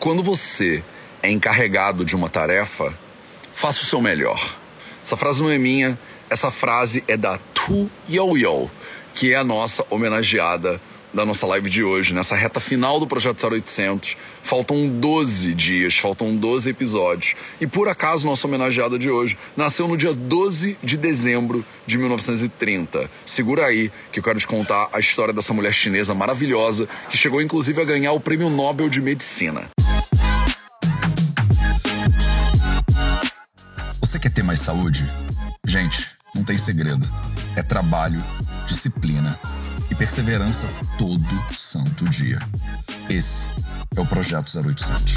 Quando você é encarregado de uma tarefa, faça o seu melhor. Essa frase não é minha, essa frase é da Tu Yo que é a nossa homenageada da nossa live de hoje, nessa reta final do Projeto 0800. Faltam 12 dias, faltam 12 episódios. E por acaso, nossa homenageada de hoje nasceu no dia 12 de dezembro de 1930. Segura aí que eu quero te contar a história dessa mulher chinesa maravilhosa que chegou inclusive a ganhar o Prêmio Nobel de Medicina. Você quer ter mais saúde? Gente, não tem segredo. É trabalho, disciplina e perseverança todo santo dia. Esse é o Projeto 0800.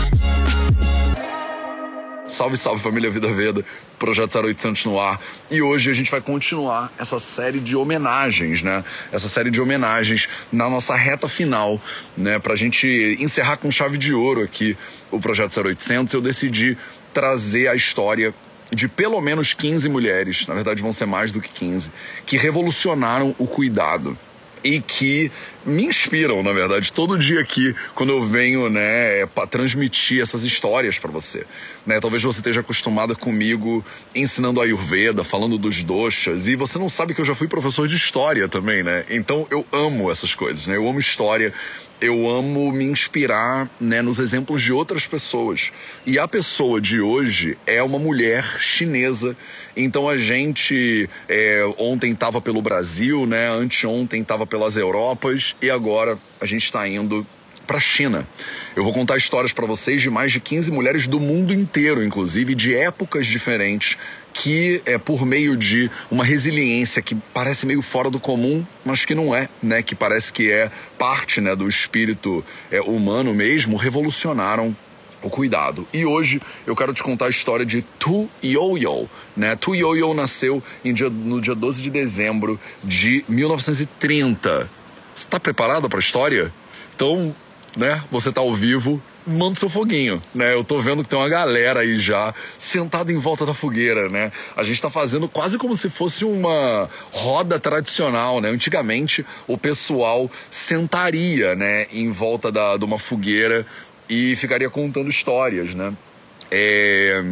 Salve, salve família Vida Veda, Projeto 0800 no ar. E hoje a gente vai continuar essa série de homenagens, né? Essa série de homenagens na nossa reta final, né? Pra gente encerrar com chave de ouro aqui o Projeto 0800, eu decidi trazer a história de pelo menos 15 mulheres, na verdade vão ser mais do que 15, que revolucionaram o cuidado e que me inspiram, na verdade, todo dia aqui, quando eu venho, né, para transmitir essas histórias para você. Né? Talvez você esteja acostumada comigo ensinando Ayurveda, falando dos doshas, e você não sabe que eu já fui professor de história também, né? Então eu amo essas coisas, né? Eu amo história, eu amo me inspirar né, nos exemplos de outras pessoas. E a pessoa de hoje é uma mulher chinesa. Então a gente é, ontem estava pelo Brasil, né? Anteontem estava pelas Europas e agora a gente está indo para a China. Eu vou contar histórias para vocês de mais de 15 mulheres do mundo inteiro, inclusive de épocas diferentes, que é por meio de uma resiliência que parece meio fora do comum, mas que não é, né? Que parece que é parte, né, do espírito é, humano mesmo, revolucionaram o cuidado. E hoje eu quero te contar a história de Tu Yoyo, né? Tu Yoyo nasceu dia, no dia 12 de dezembro de 1930. Você está preparado para a história? Então, né? Você está ao vivo, manda seu foguinho, né? Eu tô vendo que tem uma galera aí já sentada em volta da fogueira, né? A gente tá fazendo quase como se fosse uma roda tradicional, né? Antigamente o pessoal sentaria, né, em volta da, de uma fogueira e ficaria contando histórias, né? É...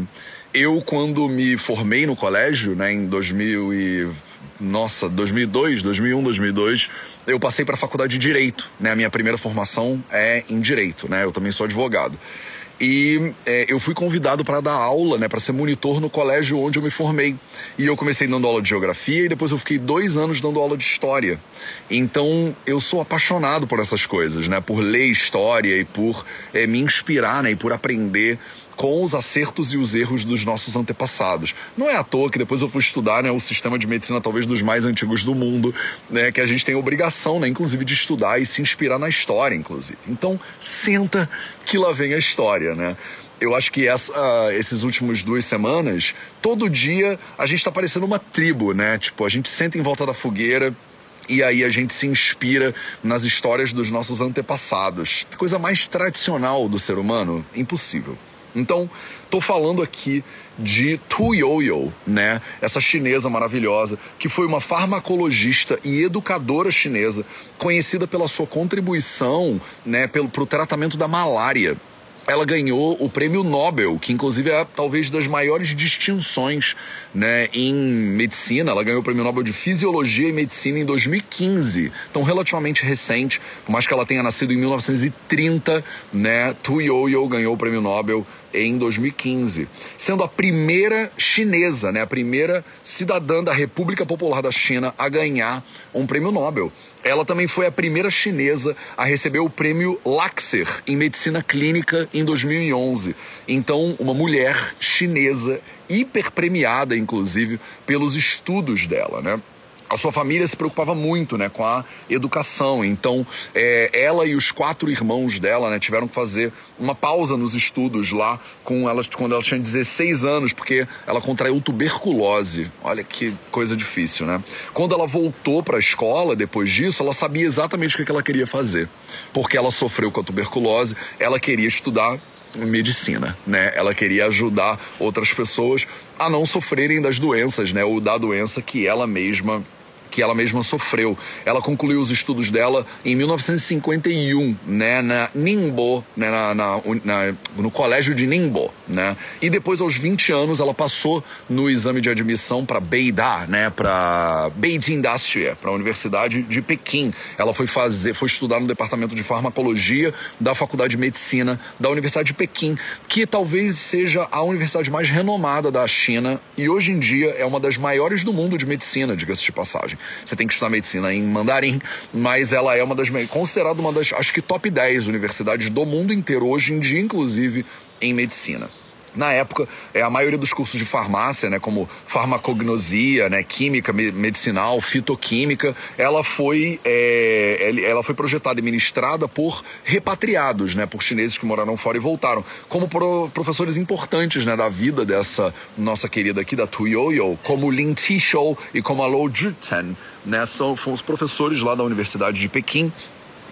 Eu, quando me formei no colégio, né, em 2000 e... Nossa, 2002, 2001, 2002, eu passei para a faculdade de Direito, né? A minha primeira formação é em Direito, né? Eu também sou advogado. E é, eu fui convidado para dar aula, né, para ser monitor no colégio onde eu me formei. E eu comecei dando aula de geografia e depois eu fiquei dois anos dando aula de história. Então eu sou apaixonado por essas coisas, né, por ler história e por é, me inspirar, né, e por aprender com os acertos e os erros dos nossos antepassados. Não é à toa que depois eu fui estudar né, o sistema de medicina talvez dos mais antigos do mundo, né, que a gente tem obrigação, né, inclusive, de estudar e se inspirar na história, inclusive. Então, senta que lá vem a história, né? eu acho que essa, uh, esses últimos duas semanas, todo dia a gente está parecendo uma tribo, né? Tipo, a gente senta em volta da fogueira, e aí a gente se inspira nas histórias dos nossos antepassados. Coisa mais tradicional do ser humano? Impossível. Então, tô falando aqui de Tu Yoyo, né? Essa chinesa maravilhosa, que foi uma farmacologista e educadora chinesa, conhecida pela sua contribuição, né, pelo pro tratamento da malária ela ganhou o prêmio Nobel, que inclusive é talvez das maiores distinções né, em medicina. Ela ganhou o prêmio Nobel de Fisiologia e Medicina em 2015, então relativamente recente, por mais que ela tenha nascido em 1930, né, Tu Yoyo ganhou o prêmio Nobel em 2015, sendo a primeira chinesa, né, a primeira cidadã da República Popular da China a ganhar um prêmio Nobel. Ela também foi a primeira chinesa a receber o prêmio Laxer em medicina clínica em 2011. Então, uma mulher chinesa hiper premiada, inclusive, pelos estudos dela, né? A sua família se preocupava muito né, com a educação. Então, é, ela e os quatro irmãos dela né, tiveram que fazer uma pausa nos estudos lá com ela, quando ela tinha 16 anos, porque ela contraiu tuberculose. Olha que coisa difícil, né? Quando ela voltou para a escola, depois disso, ela sabia exatamente o que ela queria fazer. Porque ela sofreu com a tuberculose, ela queria estudar medicina, né? Ela queria ajudar outras pessoas a não sofrerem das doenças, né? Ou da doença que ela mesma que ela mesma sofreu. Ela concluiu os estudos dela em 1951, né, na Ningbo, né, na, na, na, no colégio de Ningbo, né? E depois, aos 20 anos, ela passou no exame de admissão para Beida, né, para Beijing Industria, para a Universidade de Pequim. Ela foi fazer, foi estudar no departamento de farmacologia da Faculdade de Medicina da Universidade de Pequim, que talvez seja a universidade mais renomada da China e hoje em dia é uma das maiores do mundo de medicina, diga-se de passagem. Você tem que estudar medicina em mandarim, mas ela é uma das considerada uma das acho que top 10 universidades do mundo inteiro hoje em dia, inclusive em medicina. Na época, é, a maioria dos cursos de farmácia, né, como farmacognosia, né, química medicinal, fitoquímica, ela foi, é, ela foi projetada e ministrada por repatriados, né, por chineses que moraram fora e voltaram, como pro, professores importantes né, da vida dessa nossa querida aqui, da Tu Yoyo, como Lin Tishou e como a Lou Juten. Né, são, são os professores lá da Universidade de Pequim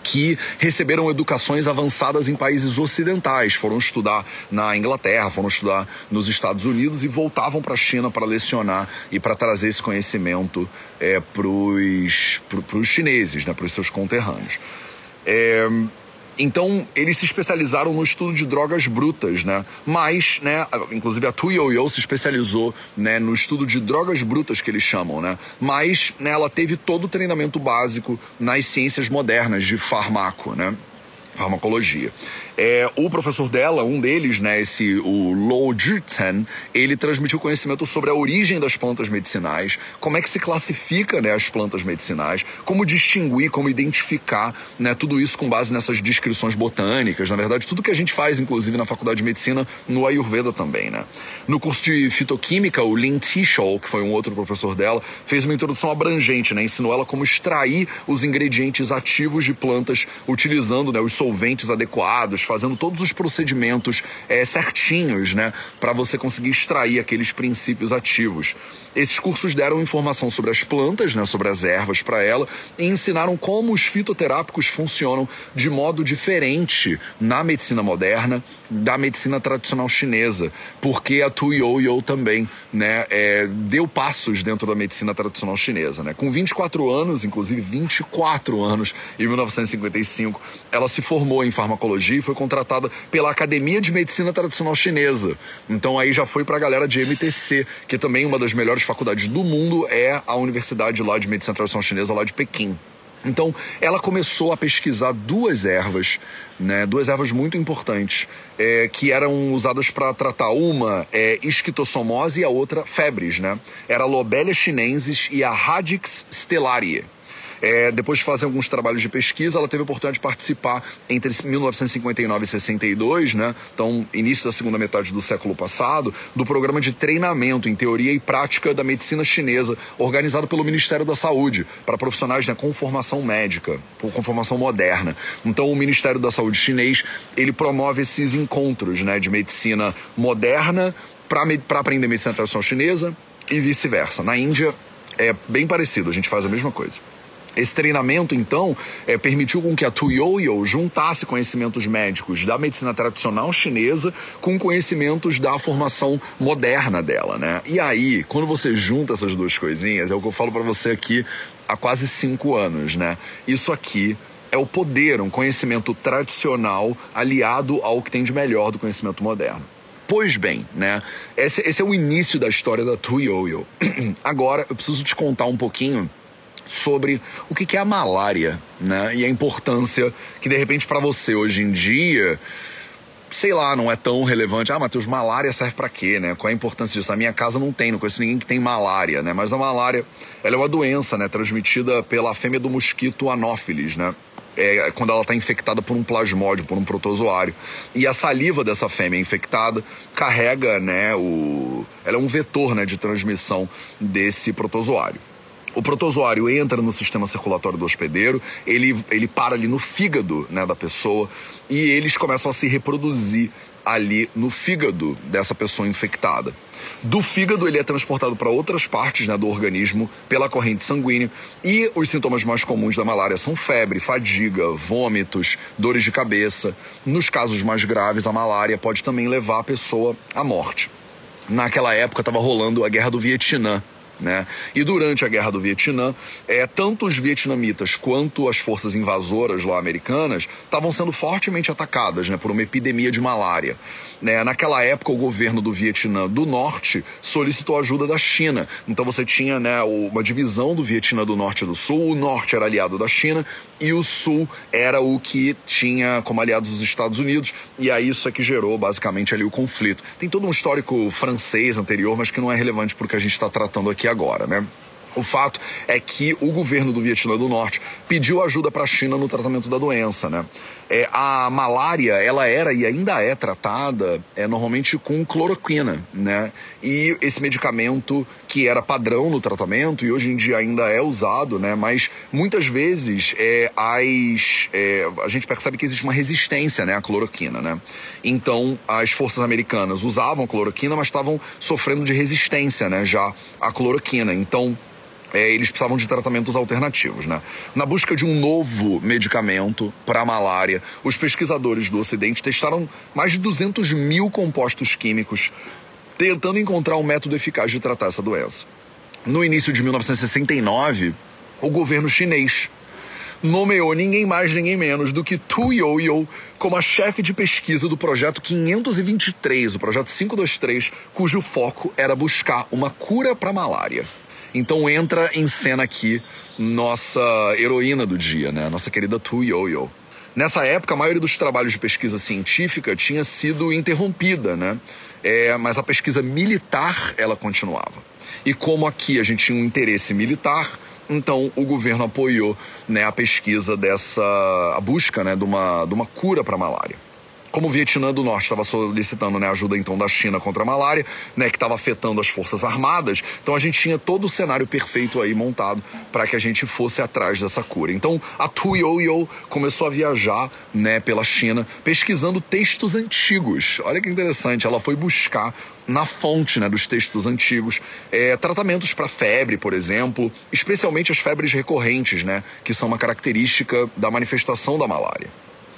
que receberam educações avançadas em países ocidentais, foram estudar na Inglaterra, foram estudar nos Estados Unidos e voltavam para a China para lecionar e para trazer esse conhecimento é, para os chineses, né, para os seus conterrâneos. É, então, eles se especializaram no estudo de drogas brutas, né? Mas, né, inclusive a Tu Yo se especializou, né, no estudo de drogas brutas que eles chamam, né? Mas, né, ela teve todo o treinamento básico nas ciências modernas de farmaco, né? Farmacologia. É, o professor dela, um deles, né, esse o Lo Jiten, ele transmitiu conhecimento sobre a origem das plantas medicinais, como é que se classifica, né, as plantas medicinais, como distinguir, como identificar, né, tudo isso com base nessas descrições botânicas, na verdade, tudo que a gente faz, inclusive na faculdade de medicina, no Ayurveda também, né. No curso de fitoquímica, o Lin Tishol, que foi um outro professor dela, fez uma introdução abrangente, né, ensinou ela como extrair os ingredientes ativos de plantas utilizando, né, os solventes adequados, fazendo todos os procedimentos é, certinhos, né, para você conseguir extrair aqueles princípios ativos. Esses cursos deram informação sobre as plantas, né, sobre as ervas para ela e ensinaram como os fitoterápicos funcionam de modo diferente na medicina moderna da medicina tradicional chinesa, porque a Tu Yo também, né, é, deu passos dentro da medicina tradicional chinesa, né. Com 24 anos, inclusive 24 anos, em 1955, ela se formou em farmacologia e foi contratada pela Academia de Medicina Tradicional Chinesa. Então aí já foi para a galera de MTC, que também uma das melhores faculdades do mundo é a Universidade lá de Medicina Tradicional Chinesa lá de Pequim. Então, ela começou a pesquisar duas ervas, né, duas ervas muito importantes, é, que eram usadas para tratar uma é, esquistossomose e a outra febres, né? Era a Lobelia chinensis e a Radix stellaria. É, depois de fazer alguns trabalhos de pesquisa, ela teve a oportunidade de participar entre 1959 e 62, né? Então, início da segunda metade do século passado, do programa de treinamento em teoria e prática da medicina chinesa, organizado pelo Ministério da Saúde, para profissionais né, com formação médica, com formação moderna. Então, o Ministério da Saúde chinês, ele promove esses encontros, né, de medicina moderna para aprender medicina tradicional chinesa e vice-versa. Na Índia é bem parecido, a gente faz a mesma coisa. Esse treinamento, então, é, permitiu com que a Tuyoyo juntasse conhecimentos médicos da medicina tradicional chinesa com conhecimentos da formação moderna dela, né? E aí, quando você junta essas duas coisinhas, é o que eu falo para você aqui há quase cinco anos, né? Isso aqui é o poder, um conhecimento tradicional aliado ao que tem de melhor do conhecimento moderno. Pois bem, né? Esse, esse é o início da história da Tuyoyo. Agora, eu preciso te contar um pouquinho sobre o que é a malária, né? E a importância que de repente para você hoje em dia, sei lá, não é tão relevante. Ah, Matheus, malária serve para quê, né? Qual é a importância disso? Na minha casa não tem, não conheço ninguém que tem malária, né? Mas a malária, ela é uma doença, né? Transmitida pela fêmea do mosquito anófilis, né? É, quando ela está infectada por um plasmódio, por um protozoário. E a saliva dessa fêmea infectada carrega, né, o... ela é um vetor, né, de transmissão desse protozoário. O protozoário entra no sistema circulatório do hospedeiro, ele, ele para ali no fígado né, da pessoa e eles começam a se reproduzir ali no fígado dessa pessoa infectada. Do fígado ele é transportado para outras partes né, do organismo pela corrente sanguínea e os sintomas mais comuns da malária são febre, fadiga, vômitos, dores de cabeça. Nos casos mais graves, a malária pode também levar a pessoa à morte. Naquela época estava rolando a guerra do Vietnã Né? E durante a Guerra do Vietnã, é, tanto os vietnamitas quanto as forças invasoras lá americanas estavam sendo fortemente atacadas né, por uma epidemia de malária. Né? Naquela época, o governo do Vietnã do Norte solicitou ajuda da China. Então você tinha né, uma divisão do Vietnã do Norte e do Sul. O Norte era aliado da China e o Sul era o que tinha como aliados os Estados Unidos. E aí isso é que gerou basicamente ali o conflito. Tem todo um histórico francês anterior, mas que não é relevante para o que a gente está tratando aqui agora, né? O fato é que o governo do Vietnã do Norte pediu ajuda para a China no tratamento da doença, né? É, a malária, ela era e ainda é tratada é, normalmente com cloroquina, né? E esse medicamento que era padrão no tratamento e hoje em dia ainda é usado, né? Mas muitas vezes é, as, é, a gente percebe que existe uma resistência, né, à cloroquina, né? Então as forças americanas usavam cloroquina, mas estavam sofrendo de resistência, né, já à cloroquina. Então é, eles precisavam de tratamentos alternativos. Né? Na busca de um novo medicamento para a malária, os pesquisadores do Ocidente testaram mais de 200 mil compostos químicos, tentando encontrar um método eficaz de tratar essa doença. No início de 1969, o governo chinês nomeou ninguém mais, ninguém menos do que Tu Youyou como a chefe de pesquisa do projeto 523, o projeto 523, cujo foco era buscar uma cura para a malária. Então entra em cena aqui nossa heroína do dia, né? Nossa querida Tu Yo-Yo. Nessa época, a maioria dos trabalhos de pesquisa científica tinha sido interrompida, né? É, mas a pesquisa militar, ela continuava. E como aqui a gente tinha um interesse militar, então o governo apoiou né, a pesquisa dessa, a busca né, de, uma, de uma cura para a malária como o Vietnã do Norte estava solicitando né, ajuda então da China contra a malária, né, que estava afetando as forças armadas, então a gente tinha todo o cenário perfeito aí montado para que a gente fosse atrás dessa cura. Então a Tu Yo-Yo começou a viajar né, pela China pesquisando textos antigos. Olha que interessante, ela foi buscar na fonte né, dos textos antigos é, tratamentos para febre, por exemplo, especialmente as febres recorrentes, né, que são uma característica da manifestação da malária.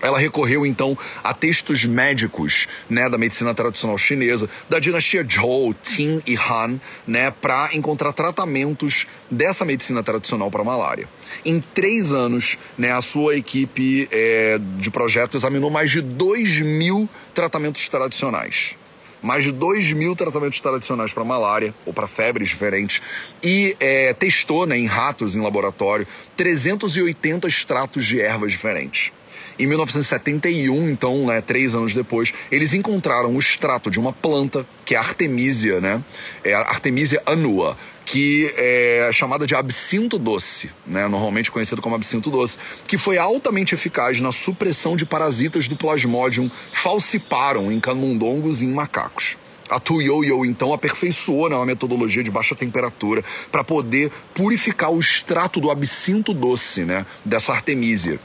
Ela recorreu então a textos médicos, né, da medicina tradicional chinesa, da dinastia Zhou, Qin e Han, né, para encontrar tratamentos dessa medicina tradicional para malária. Em três anos, né, a sua equipe é, de projeto examinou mais de 2 mil tratamentos tradicionais mais de 2 mil tratamentos tradicionais para malária ou para febres diferentes e é, testou né, em ratos em laboratório 380 extratos de ervas diferentes. Em 1971, então, né, três anos depois, eles encontraram o extrato de uma planta, que é a Artemisia, né? É a Artemisia annua, que é chamada de absinto doce, né, normalmente conhecido como absinto doce, que foi altamente eficaz na supressão de parasitas do Plasmodium falciparum em camundongos e em macacos. A Tuyoyo, então, aperfeiçoou né, uma metodologia de baixa temperatura para poder purificar o extrato do absinto doce né, dessa artemisia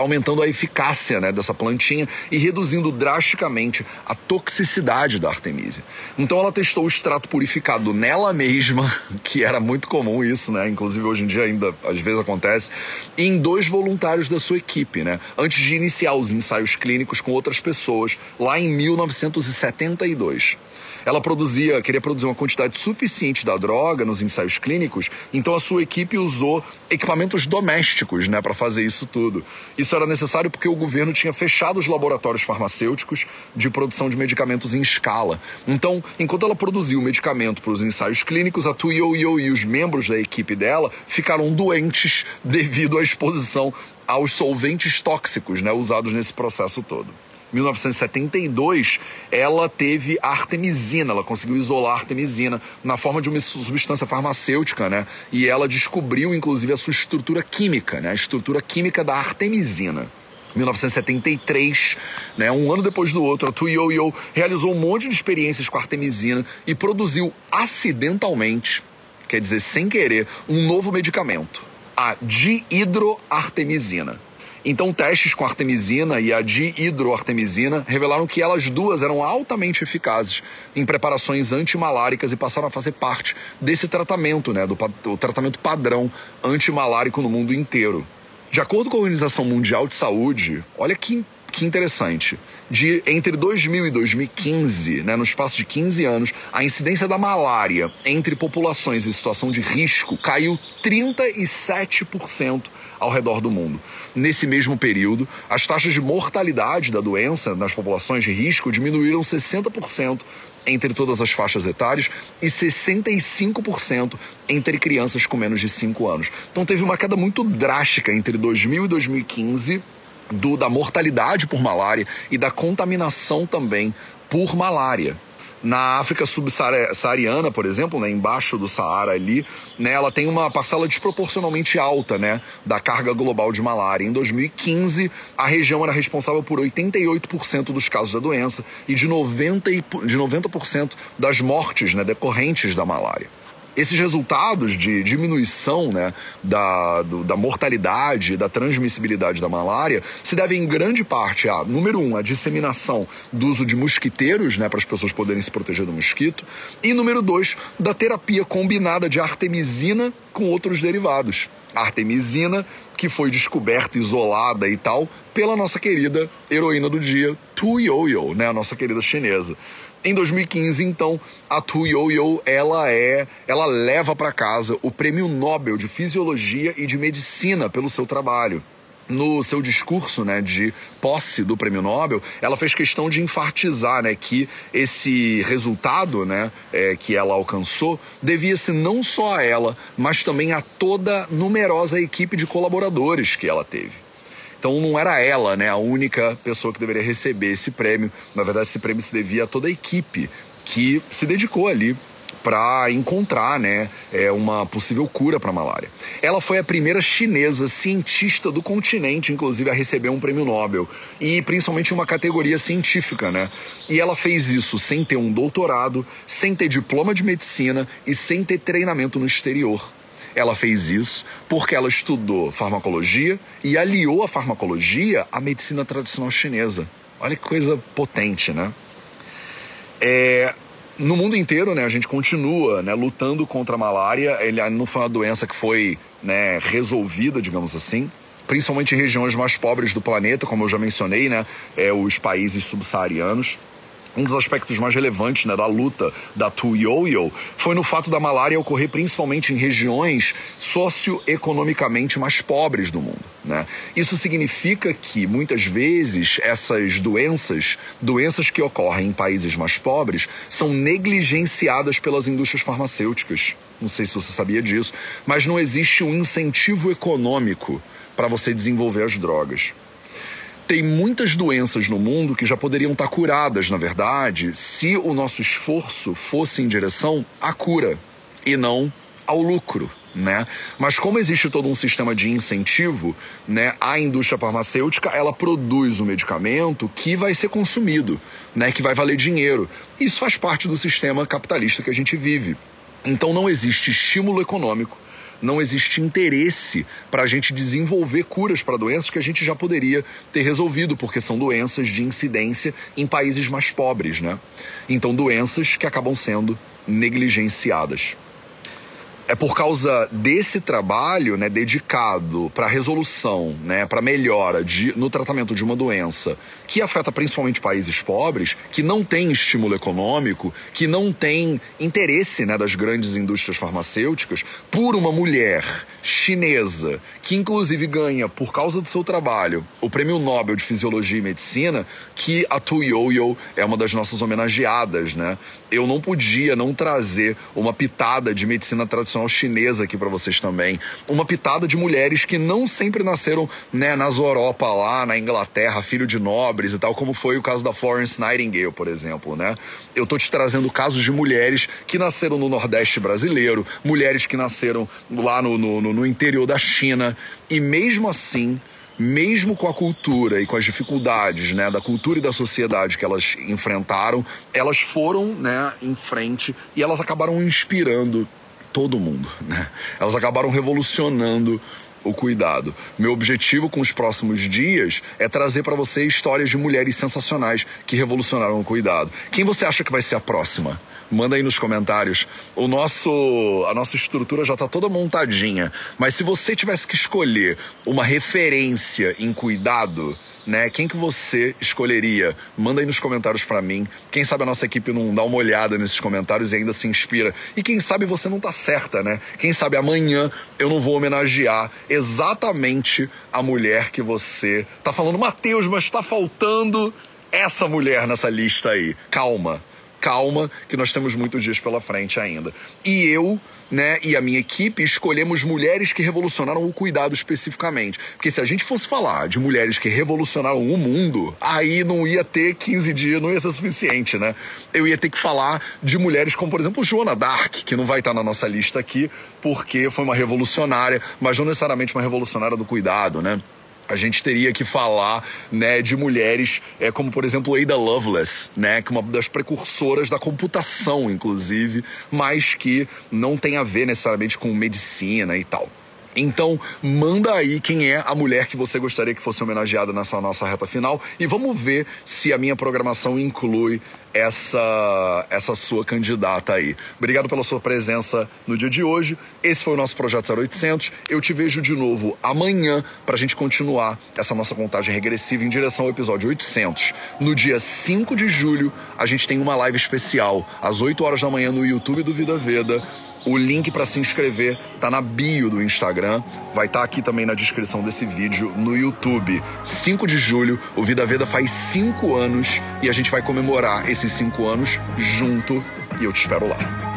aumentando a eficácia né, dessa plantinha e reduzindo drasticamente a toxicidade da artemisia. Então ela testou o extrato purificado nela mesma, que era muito comum isso, né? Inclusive hoje em dia ainda às vezes acontece, em dois voluntários da sua equipe, né? Antes de iniciar os ensaios clínicos com outras pessoas, lá em 1972 ela produzia, queria produzir uma quantidade suficiente da droga nos ensaios clínicos, então a sua equipe usou equipamentos domésticos, né, para fazer isso tudo. Isso era necessário porque o governo tinha fechado os laboratórios farmacêuticos de produção de medicamentos em escala. Então, enquanto ela produzia o medicamento para os ensaios clínicos, a Tuyo Yo e os membros da equipe dela ficaram doentes devido à exposição aos solventes tóxicos, né, usados nesse processo todo. 1972, ela teve artemisina, ela conseguiu isolar a artemisina na forma de uma substância farmacêutica, né? E ela descobriu, inclusive, a sua estrutura química, né? A estrutura química da artemisina. 1973, né, um ano depois do outro, a Tuyoyo realizou um monte de experiências com a artemisina e produziu acidentalmente, quer dizer, sem querer, um novo medicamento, a dihidroartemisina. Então, testes com artemisina e a dihidroartemisina revelaram que elas duas eram altamente eficazes em preparações antimaláricas e passaram a fazer parte desse tratamento, né, do, do tratamento padrão antimalárico no mundo inteiro. De acordo com a Organização Mundial de Saúde, olha que que interessante. De entre 2000 e 2015, né, no espaço de 15 anos, a incidência da malária entre populações em situação de risco caiu 37% ao redor do mundo. Nesse mesmo período, as taxas de mortalidade da doença nas populações de risco diminuíram 60% entre todas as faixas etárias e 65% entre crianças com menos de 5 anos. Então teve uma queda muito drástica entre 2000 e 2015 do, da mortalidade por malária e da contaminação também por malária. Na África subsaariana, por exemplo, né, embaixo do Saara ali, né, ela tem uma parcela desproporcionalmente alta né, da carga global de malária. Em 2015, a região era responsável por 88% dos casos da doença e de 90%, de 90 das mortes né, decorrentes da malária. Esses resultados de diminuição né, da, do, da mortalidade, da transmissibilidade da malária, se devem em grande parte a, número um, a disseminação do uso de mosquiteiros, né, para as pessoas poderem se proteger do mosquito, e número dois, da terapia combinada de artemisina com outros derivados. Artemisina, que foi descoberta, isolada e tal, pela nossa querida heroína do dia, Tu Yoyo, né, a nossa querida chinesa. Em 2015, então, a Tu Yoyo, ela é, ela leva para casa o Prêmio Nobel de Fisiologia e de Medicina pelo seu trabalho no seu discurso né, de posse do prêmio Nobel, ela fez questão de enfatizar né, que esse resultado né, é, que ela alcançou devia-se não só a ela, mas também a toda numerosa equipe de colaboradores que ela teve. Então não era ela, né, a única pessoa que deveria receber esse prêmio. Na verdade, esse prêmio se devia a toda a equipe que se dedicou ali para encontrar né, é, uma possível cura para a malária. Ela foi a primeira chinesa cientista do continente, inclusive, a receber um prêmio Nobel, e principalmente uma categoria científica. Né? E ela fez isso sem ter um doutorado, sem ter diploma de medicina e sem ter treinamento no exterior. Ela fez isso porque ela estudou farmacologia e aliou a farmacologia à medicina tradicional chinesa. Olha que coisa potente, né? É, no mundo inteiro, né, a gente continua né, lutando contra a malária. Ele não foi uma doença que foi né, resolvida, digamos assim principalmente em regiões mais pobres do planeta, como eu já mencionei, né, é, os países subsaarianos um dos aspectos mais relevantes né, da luta da Tuyoyo foi no fato da malária ocorrer principalmente em regiões socioeconomicamente mais pobres do mundo. Né? Isso significa que muitas vezes essas doenças, doenças que ocorrem em países mais pobres, são negligenciadas pelas indústrias farmacêuticas. Não sei se você sabia disso, mas não existe um incentivo econômico para você desenvolver as drogas tem muitas doenças no mundo que já poderiam estar curadas, na verdade, se o nosso esforço fosse em direção à cura e não ao lucro. Né? Mas como existe todo um sistema de incentivo, né, a indústria farmacêutica ela produz o um medicamento que vai ser consumido, né, que vai valer dinheiro. Isso faz parte do sistema capitalista que a gente vive. Então não existe estímulo econômico não existe interesse para a gente desenvolver curas para doenças que a gente já poderia ter resolvido, porque são doenças de incidência em países mais pobres, né? Então, doenças que acabam sendo negligenciadas é por causa desse trabalho né, dedicado para resolução, né, para melhora de, no tratamento de uma doença que afeta principalmente países pobres, que não tem estímulo econômico, que não tem interesse né, das grandes indústrias farmacêuticas, por uma mulher chinesa que inclusive ganha, por causa do seu trabalho, o Prêmio Nobel de Fisiologia e Medicina, que a Tu Yoyo é uma das nossas homenageadas. Né? Eu não podia não trazer uma pitada de medicina tradicional tradicional chinesa aqui para vocês também. Uma pitada de mulheres que não sempre nasceram né, nas Europa lá, na Inglaterra, filho de nobres e tal, como foi o caso da Florence Nightingale, por exemplo, né? Eu tô te trazendo casos de mulheres que nasceram no Nordeste brasileiro, mulheres que nasceram lá no, no, no interior da China, e mesmo assim mesmo com a cultura e com as dificuldades né, da cultura e da sociedade que elas enfrentaram, elas foram né, em frente e elas acabaram inspirando todo mundo, né? Elas acabaram revolucionando o cuidado. Meu objetivo com os próximos dias é trazer para você histórias de mulheres sensacionais que revolucionaram o cuidado. Quem você acha que vai ser a próxima? Manda aí nos comentários. O nosso, a nossa estrutura já tá toda montadinha, mas se você tivesse que escolher uma referência em cuidado, né? Quem que você escolheria? Manda aí nos comentários para mim. Quem sabe a nossa equipe não dá uma olhada nesses comentários e ainda se inspira. E quem sabe você não tá certa, né? Quem sabe amanhã eu não vou homenagear exatamente a mulher que você tá falando, Mateus, mas tá faltando essa mulher nessa lista aí. Calma, calma, que nós temos muitos dias pela frente ainda. E eu né, e a minha equipe escolhemos mulheres que revolucionaram o cuidado especificamente. Porque se a gente fosse falar de mulheres que revolucionaram o mundo, aí não ia ter 15 dias, não ia ser suficiente, né? Eu ia ter que falar de mulheres como, por exemplo, Joana Dark, que não vai estar na nossa lista aqui, porque foi uma revolucionária, mas não necessariamente uma revolucionária do cuidado, né? A gente teria que falar né, de mulheres é, como, por exemplo, Ada Lovelace, né, que é uma das precursoras da computação, inclusive, mas que não tem a ver necessariamente com medicina e tal. Então, manda aí quem é a mulher que você gostaria que fosse homenageada nessa nossa reta final e vamos ver se a minha programação inclui essa essa sua candidata aí. Obrigado pela sua presença no dia de hoje. Esse foi o nosso projeto 0800. Eu te vejo de novo amanhã para a gente continuar essa nossa contagem regressiva em direção ao episódio 800. No dia 5 de julho, a gente tem uma live especial às 8 horas da manhã no YouTube do Vida Veda o link para se inscrever tá na bio do Instagram, vai estar tá aqui também na descrição desse vídeo no YouTube. 5 de julho, o Vida Veda faz 5 anos e a gente vai comemorar esses 5 anos junto e eu te espero lá.